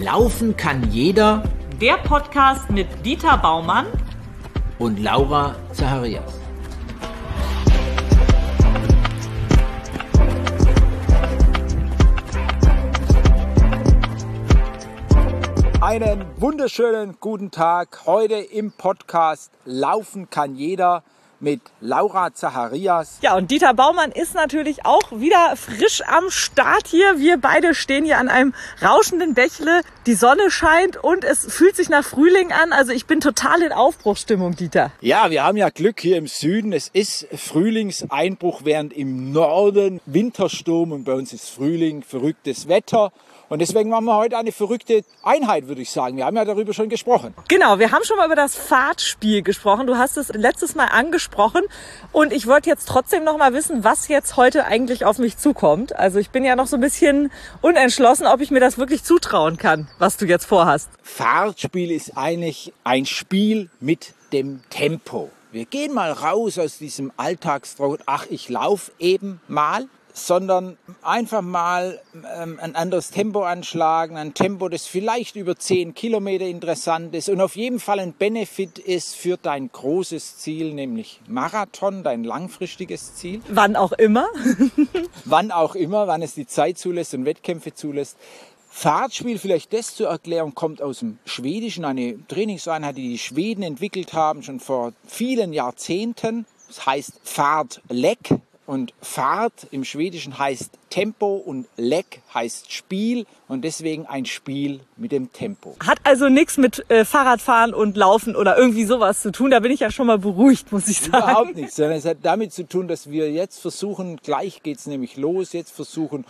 Laufen kann jeder Der Podcast mit Dieter Baumann und Laura Zacharias. Einen wunderschönen guten Tag. Heute im Podcast Laufen kann jeder mit Laura Zacharias. Ja, und Dieter Baumann ist natürlich auch wieder frisch am Start hier. Wir beide stehen hier an einem rauschenden Bächle. Die Sonne scheint und es fühlt sich nach Frühling an. Also ich bin total in Aufbruchsstimmung, Dieter. Ja, wir haben ja Glück hier im Süden. Es ist Frühlingseinbruch, während im Norden Wintersturm und bei uns ist Frühling, verrücktes Wetter. Und deswegen machen wir heute eine verrückte Einheit, würde ich sagen. Wir haben ja darüber schon gesprochen. Genau, wir haben schon mal über das Fahrtspiel gesprochen. Du hast es letztes Mal angesprochen und ich wollte jetzt trotzdem noch mal wissen, was jetzt heute eigentlich auf mich zukommt. Also ich bin ja noch so ein bisschen unentschlossen, ob ich mir das wirklich zutrauen kann, was du jetzt vorhast. Fahrtspiel ist eigentlich ein Spiel mit dem Tempo. Wir gehen mal raus aus diesem Alltagstrott, ach, ich laufe eben mal, sondern einfach mal ähm, ein anderes Tempo anschlagen, ein Tempo, das vielleicht über 10 Kilometer interessant ist und auf jeden Fall ein Benefit ist für dein großes Ziel, nämlich Marathon, dein langfristiges Ziel. Wann auch immer. wann auch immer, wann es die Zeit zulässt und Wettkämpfe zulässt. Fahrtspiel, vielleicht das zur Erklärung, kommt aus dem Schwedischen, eine Trainingseinheit, die die Schweden entwickelt haben, schon vor vielen Jahrzehnten. Das heißt Fahrtleck, und Fahrt im Schwedischen heißt Tempo und Leck heißt Spiel und deswegen ein Spiel mit dem Tempo. Hat also nichts mit äh, Fahrradfahren und Laufen oder irgendwie sowas zu tun. Da bin ich ja schon mal beruhigt, muss ich sagen. Überhaupt nichts, sondern es hat damit zu tun, dass wir jetzt versuchen, gleich geht's nämlich los, jetzt versuchen,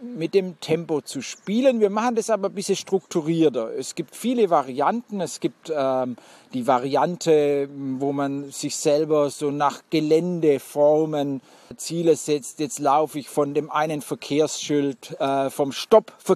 mit dem Tempo zu spielen. Wir machen das aber ein bisschen strukturierter. Es gibt viele Varianten. Es gibt ähm, die Variante, wo man sich selber so nach Geländeformen Ziele setzt. Jetzt laufe ich von dem einen Verkehrsschild, äh, vom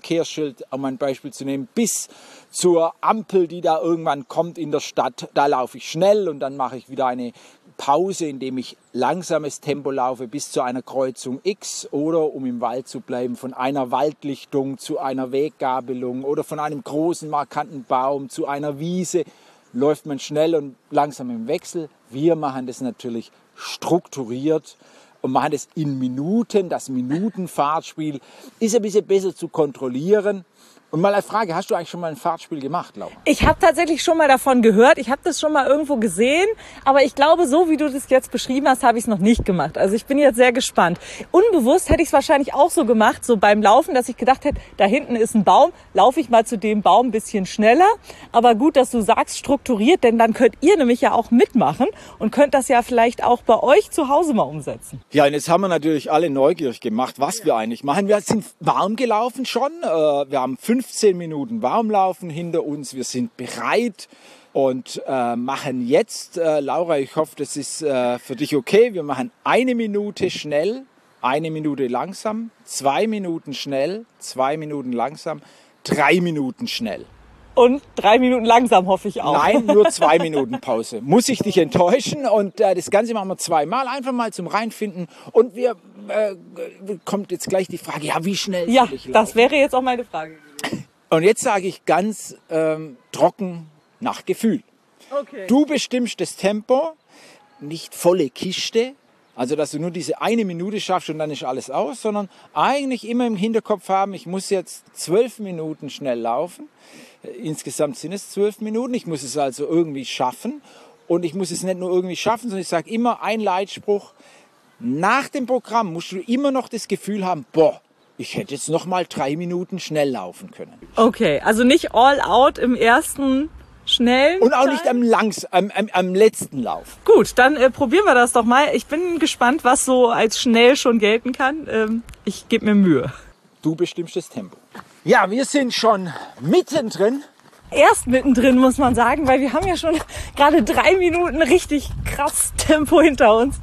Stopp-Verkehrsschild, um ein Beispiel zu nehmen, bis zur Ampel, die da irgendwann kommt in der Stadt. Da laufe ich schnell und dann mache ich wieder eine Pause, indem ich langsames Tempo laufe bis zu einer Kreuzung X oder, um im Wald zu bleiben, von einer Waldlichtung zu einer Weggabelung oder von einem großen markanten Baum zu einer Wiese läuft man schnell und langsam im Wechsel. Wir machen das natürlich strukturiert und machen das in Minuten. Das Minutenfahrtspiel ist ein bisschen besser zu kontrollieren. Und mal eine Frage, hast du eigentlich schon mal ein Fahrtspiel gemacht, Laura? Ich habe tatsächlich schon mal davon gehört. Ich habe das schon mal irgendwo gesehen. Aber ich glaube, so wie du das jetzt beschrieben hast, habe ich es noch nicht gemacht. Also ich bin jetzt sehr gespannt. Unbewusst hätte ich es wahrscheinlich auch so gemacht, so beim Laufen, dass ich gedacht hätte, da hinten ist ein Baum, laufe ich mal zu dem Baum ein bisschen schneller. Aber gut, dass du sagst, strukturiert, denn dann könnt ihr nämlich ja auch mitmachen und könnt das ja vielleicht auch bei euch zu Hause mal umsetzen. Ja, und jetzt haben wir natürlich alle neugierig gemacht, was wir eigentlich machen. Wir sind warm gelaufen schon. Äh, wir haben fünf 15 Minuten Warmlaufen hinter uns. Wir sind bereit und äh, machen jetzt, äh, Laura, ich hoffe, das ist äh, für dich okay. Wir machen eine Minute schnell, eine Minute langsam, zwei Minuten schnell, zwei Minuten langsam, drei Minuten schnell. Und drei Minuten langsam hoffe ich auch. Nein, nur zwei Minuten Pause. Muss ich dich enttäuschen und äh, das Ganze machen wir zweimal, einfach mal zum Reinfinden. Und wir äh, kommt jetzt gleich die Frage, ja, wie schnell? Ja, das wäre jetzt auch meine Frage. Und jetzt sage ich ganz ähm, trocken nach Gefühl. Okay. Du bestimmst das Tempo, nicht volle Kiste, also dass du nur diese eine Minute schaffst und dann ist alles aus, sondern eigentlich immer im Hinterkopf haben, ich muss jetzt zwölf Minuten schnell laufen. Insgesamt sind es zwölf Minuten. Ich muss es also irgendwie schaffen. Und ich muss es nicht nur irgendwie schaffen, sondern ich sage immer ein Leitspruch. Nach dem Programm musst du immer noch das Gefühl haben, boah, ich hätte jetzt noch mal drei Minuten schnell laufen können. Okay, also nicht all out im ersten schnell. Und auch nicht am, langs, am, am, am letzten Lauf. Gut, dann äh, probieren wir das doch mal. Ich bin gespannt, was so als schnell schon gelten kann. Ähm, ich gebe mir Mühe. Du bestimmst das Tempo. Ja, wir sind schon mittendrin erst mittendrin, muss man sagen, weil wir haben ja schon gerade drei Minuten richtig krass Tempo hinter uns.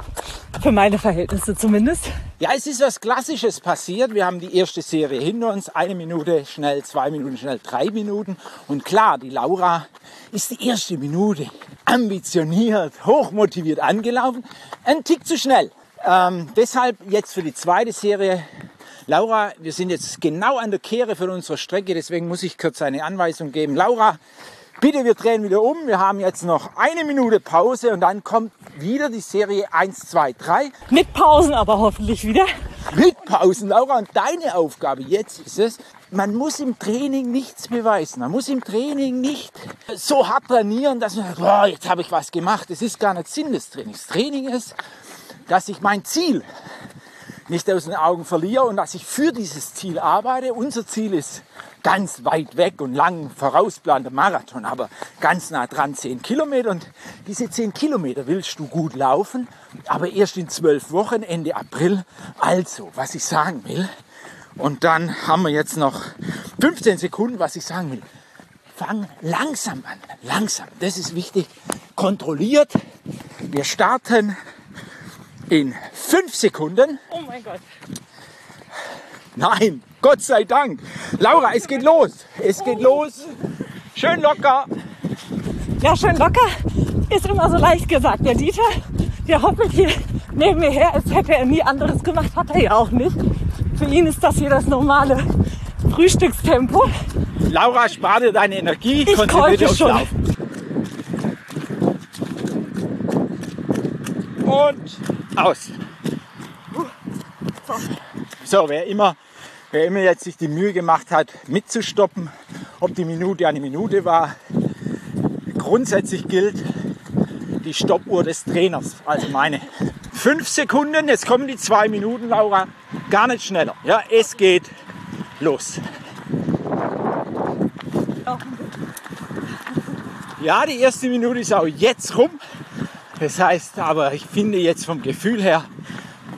Für meine Verhältnisse zumindest. Ja, es ist was Klassisches passiert. Wir haben die erste Serie hinter uns. Eine Minute schnell, zwei Minuten schnell, drei Minuten. Und klar, die Laura ist die erste Minute ambitioniert, hochmotiviert angelaufen. Ein Tick zu schnell. Ähm, deshalb jetzt für die zweite Serie Laura, wir sind jetzt genau an der Kehre von unserer Strecke, deswegen muss ich kurz eine Anweisung geben. Laura, bitte, wir drehen wieder um. Wir haben jetzt noch eine Minute Pause und dann kommt wieder die Serie 1, 2, 3. Mit Pausen aber hoffentlich wieder. Mit Pausen, Laura. Und deine Aufgabe jetzt ist es, man muss im Training nichts beweisen. Man muss im Training nicht so hart trainieren, dass man sagt, boah, jetzt habe ich was gemacht. Das ist gar nicht Sinn des Trainings. Training ist, dass ich mein Ziel nicht aus den Augen verliere und dass ich für dieses Ziel arbeite. Unser Ziel ist ganz weit weg und lang vorausplanter Marathon, aber ganz nah dran 10 Kilometer. Und diese 10 Kilometer willst du gut laufen, aber erst in zwölf Wochen, Ende April. Also, was ich sagen will, und dann haben wir jetzt noch 15 Sekunden, was ich sagen will. Fang langsam an, langsam. Das ist wichtig. Kontrolliert. Wir starten in 5 Sekunden. Oh mein Gott. Nein, Gott sei Dank. Laura, es geht los. Es geht los. Schön locker. Ja, schön locker. Ist immer so leicht gesagt. Der Dieter, der hoppelt hier neben mir her, als hätte er nie anderes gemacht. Hat er ja auch nicht. Für ihn ist das hier das normale Frühstückstempo. Laura, spar dir deine Energie. Ich konzentriere dich schon. Laufen. Und aus. So, wer immer, wer immer jetzt sich die Mühe gemacht hat, mitzustoppen, ob die Minute eine Minute war, grundsätzlich gilt die Stoppuhr des Trainers, also meine. Fünf Sekunden, jetzt kommen die zwei Minuten, Laura, gar nicht schneller. Ja, es geht los. Ja, die erste Minute ist auch jetzt rum. Das heißt aber, ich finde jetzt vom Gefühl her,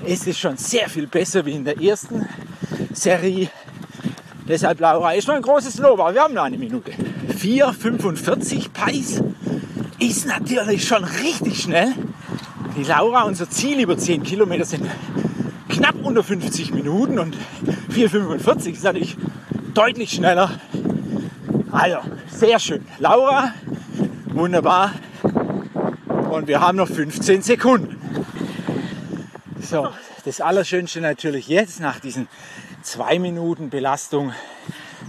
es ist schon sehr viel besser wie in der ersten Serie. Deshalb, Laura, ist noch ein großes Lob, aber wir haben noch eine Minute. 4,45 Pace ist natürlich schon richtig schnell. Die Laura, unser Ziel über 10 Kilometer sind knapp unter 50 Minuten und 4,45 ist natürlich deutlich schneller. Also, sehr schön. Laura, wunderbar. Und wir haben noch 15 Sekunden. So, das Allerschönste natürlich jetzt nach diesen zwei Minuten Belastung.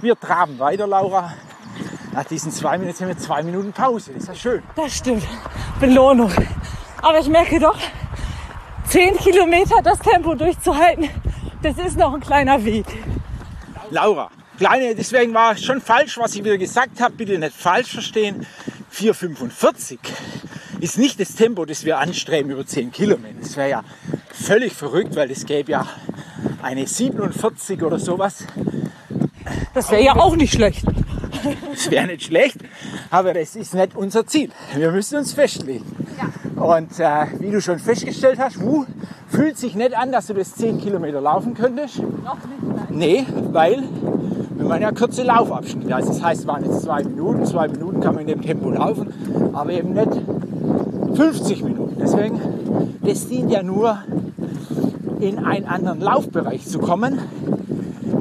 Wir traben weiter, Laura. Nach diesen zwei Minuten haben wir zwei Minuten Pause. Das ist ja schön. Das stimmt. Belohnung. Aber ich merke doch, 10 Kilometer das Tempo durchzuhalten, das ist noch ein kleiner Weg. Laura, kleine, deswegen war schon falsch, was ich wieder gesagt habe. Bitte nicht falsch verstehen. 4,45 ist nicht das Tempo, das wir anstreben über 10 Kilometer. Das wäre ja völlig verrückt, weil es gäbe ja eine 47 oder sowas. Das wäre ja auch nicht schlecht. Das wäre nicht schlecht, aber das ist nicht unser Ziel. Wir müssen uns festlegen. Und äh, wie du schon festgestellt hast, Wu fühlt sich nicht an, dass du das 10 Kilometer laufen könntest. Noch nicht, nein. Nee, weil wir machen ja kurze Laufabschnitte. Also das heißt, es waren jetzt zwei Minuten. Zwei Minuten kann man in dem Tempo laufen, aber eben nicht 50 Minuten. Deswegen, das dient ja nur, in einen anderen Laufbereich zu kommen.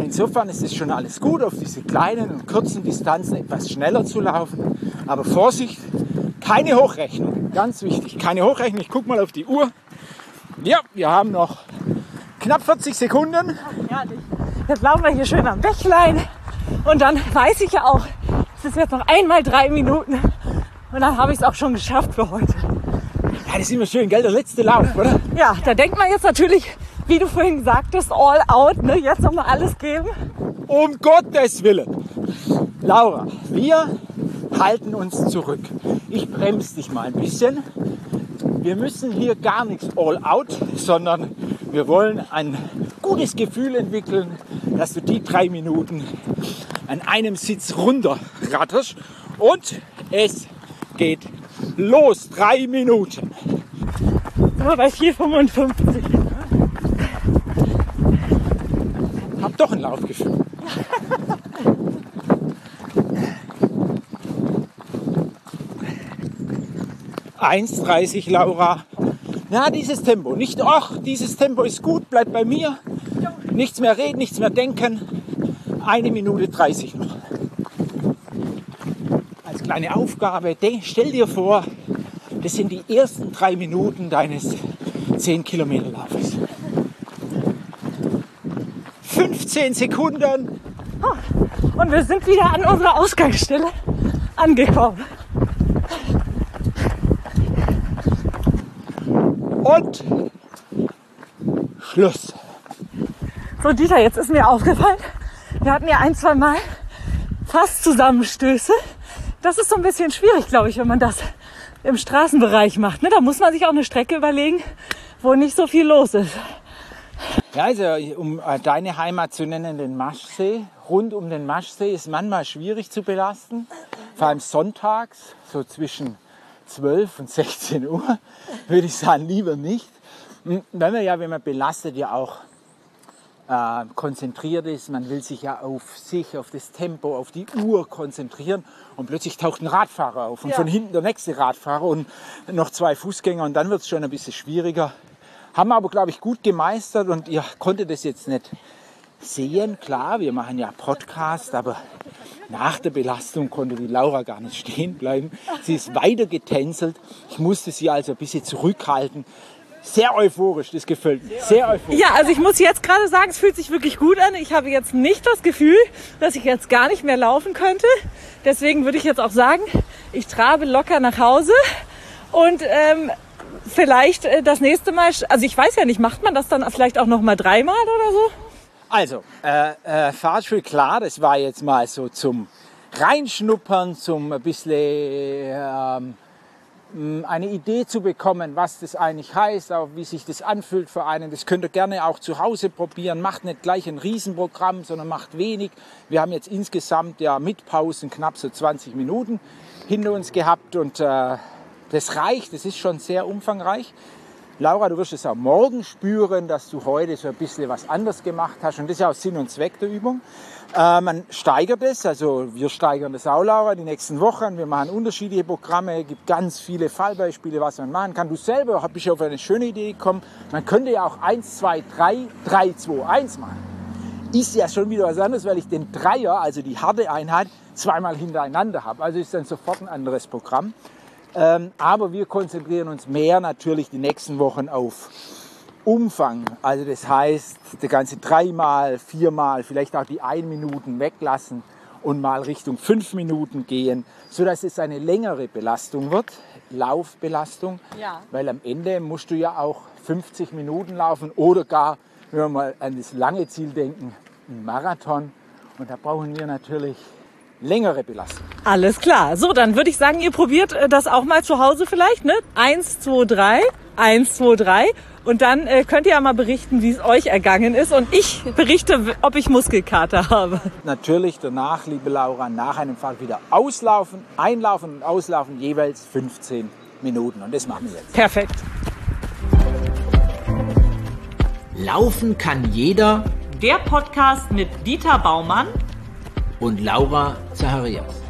Insofern ist es schon alles gut, auf diese kleinen und kurzen Distanzen etwas schneller zu laufen. Aber Vorsicht, keine Hochrechnung. Ganz wichtig, keine Hochrechnung. Ich gucke mal auf die Uhr. Ja, wir haben noch knapp 40 Sekunden. Herrlich. Jetzt laufen wir hier schön am Bächlein. Und dann weiß ich ja auch, es ist jetzt noch einmal drei Minuten. Und dann habe ich es auch schon geschafft für heute. Das ist immer schön, gell? Der letzte Lauf, oder? Ja, da denkt man jetzt natürlich, wie du vorhin sagtest, all out. Ne? Jetzt nochmal alles geben. Um Gottes Willen. Laura, wir halten uns zurück. Ich bremse dich mal ein bisschen. Wir müssen hier gar nichts all out, sondern wir wollen ein gutes Gefühl entwickeln, dass du die drei Minuten an einem Sitz runter ratterst. Und es geht los. Drei Minuten. So, bei 4,55. Hab doch ein Laufgefühl. Eins 1,30 Laura. Na, dieses Tempo. Nicht, ach, dieses Tempo ist gut, bleib bei mir. Nichts mehr reden, nichts mehr denken. Eine Minute 30 noch. Kleine Aufgabe, denk, stell dir vor, das sind die ersten drei Minuten deines 10 Kilometer Laufes. 15 Sekunden. Und wir sind wieder an unserer Ausgangsstelle angekommen. Und Schluss. So, Dieter, jetzt ist mir aufgefallen, wir hatten ja ein, zwei Mal fast Zusammenstöße. Das ist so ein bisschen schwierig, glaube ich, wenn man das im Straßenbereich macht. Ne? Da muss man sich auch eine Strecke überlegen, wo nicht so viel los ist. Ja, also um äh, deine Heimat zu nennen, den Maschsee. Rund um den Maschsee ist manchmal schwierig zu belasten. Vor allem sonntags, so zwischen 12 und 16 Uhr, würde ich sagen, lieber nicht. Hm, Weil man ja, wenn man belastet, ja auch äh, konzentriert ist. Man will sich ja auf sich, auf das Tempo, auf die Uhr konzentrieren. Und plötzlich taucht ein Radfahrer auf und Ja. von hinten der nächste Radfahrer und noch zwei Fußgänger. Und dann wird es schon ein bisschen schwieriger. Haben wir aber, glaube ich, gut gemeistert und ihr konntet das jetzt nicht sehen. Klar, wir machen ja Podcast, aber nach der Belastung konnte die Laura gar nicht stehen bleiben. Sie ist weiter getänzelt. Ich musste sie also ein bisschen zurückhalten. Sehr euphorisch, das gefällt mir. Sehr euphorisch. Ja, also ich muss jetzt gerade sagen, es fühlt sich wirklich gut an. Ich habe jetzt nicht das Gefühl, dass ich jetzt gar nicht mehr laufen könnte. Deswegen würde ich jetzt auch sagen, ich trabe locker nach Hause und ähm, vielleicht äh, das nächste Mal, also ich weiß ja nicht, macht man das dann vielleicht auch noch mal dreimal oder so? Also, äh, äh, Fahrstuhl, klar, das war jetzt mal so zum Reinschnuppern, zum ein bisschen mh, eine Idee zu bekommen, was das eigentlich heißt, auch wie sich das anfühlt für einen. Das könnt ihr gerne auch zu Hause probieren. Macht nicht gleich ein Riesenprogramm, sondern macht wenig. Wir haben jetzt insgesamt ja mit Pausen knapp so 20 Minuten hinter uns gehabt und äh, das reicht, das ist schon sehr umfangreich. Laura, du wirst es auch morgen spüren, dass du heute so ein bisschen was anders gemacht hast. Und das ist ja auch Sinn und Zweck der Übung. Äh, man steigert es, also wir steigern das auch, Laura, die nächsten Wochen. Wir machen unterschiedliche Programme, gibt ganz viele Fallbeispiele, was man machen kann. Du selber bist auf eine schöne Idee gekommen. Man könnte ja auch 1, 2, 3, 3, 2, 1 machen. Ist ja schon wieder was anderes, weil ich den Dreier, also die harte Einheit, zweimal hintereinander habe. Also ist dann sofort ein anderes Programm. Ähm, aber wir konzentrieren uns mehr natürlich die nächsten Wochen auf Umfang. Also das heißt, der ganze dreimal, viermal, vielleicht auch die ein Minuten weglassen und mal Richtung fünf Minuten gehen, sodass es eine längere Belastung wird, Laufbelastung. Ja. Weil am Ende musst du ja auch 50 Minuten laufen oder gar, wenn wir mal an das lange Ziel denken, ein Marathon. Und da brauchen wir natürlich längere Belastung. Alles klar. So, dann würde ich sagen, ihr probiert äh, das auch mal zu Hause vielleicht, ne? Eins, zwei, drei, eins, zwei, drei. Und dann äh, könnt ihr ja mal berichten, wie es euch ergangen ist. Und ich berichte, ob ich Muskelkater habe. Natürlich danach, liebe Laura, nach einem Fall wieder auslaufen, einlaufen und auslaufen, jeweils 15 Minuten. Und das machen wir jetzt. Perfekt. Laufen kann jeder Der Podcast mit Dieter Baumann und Laura Zacharias.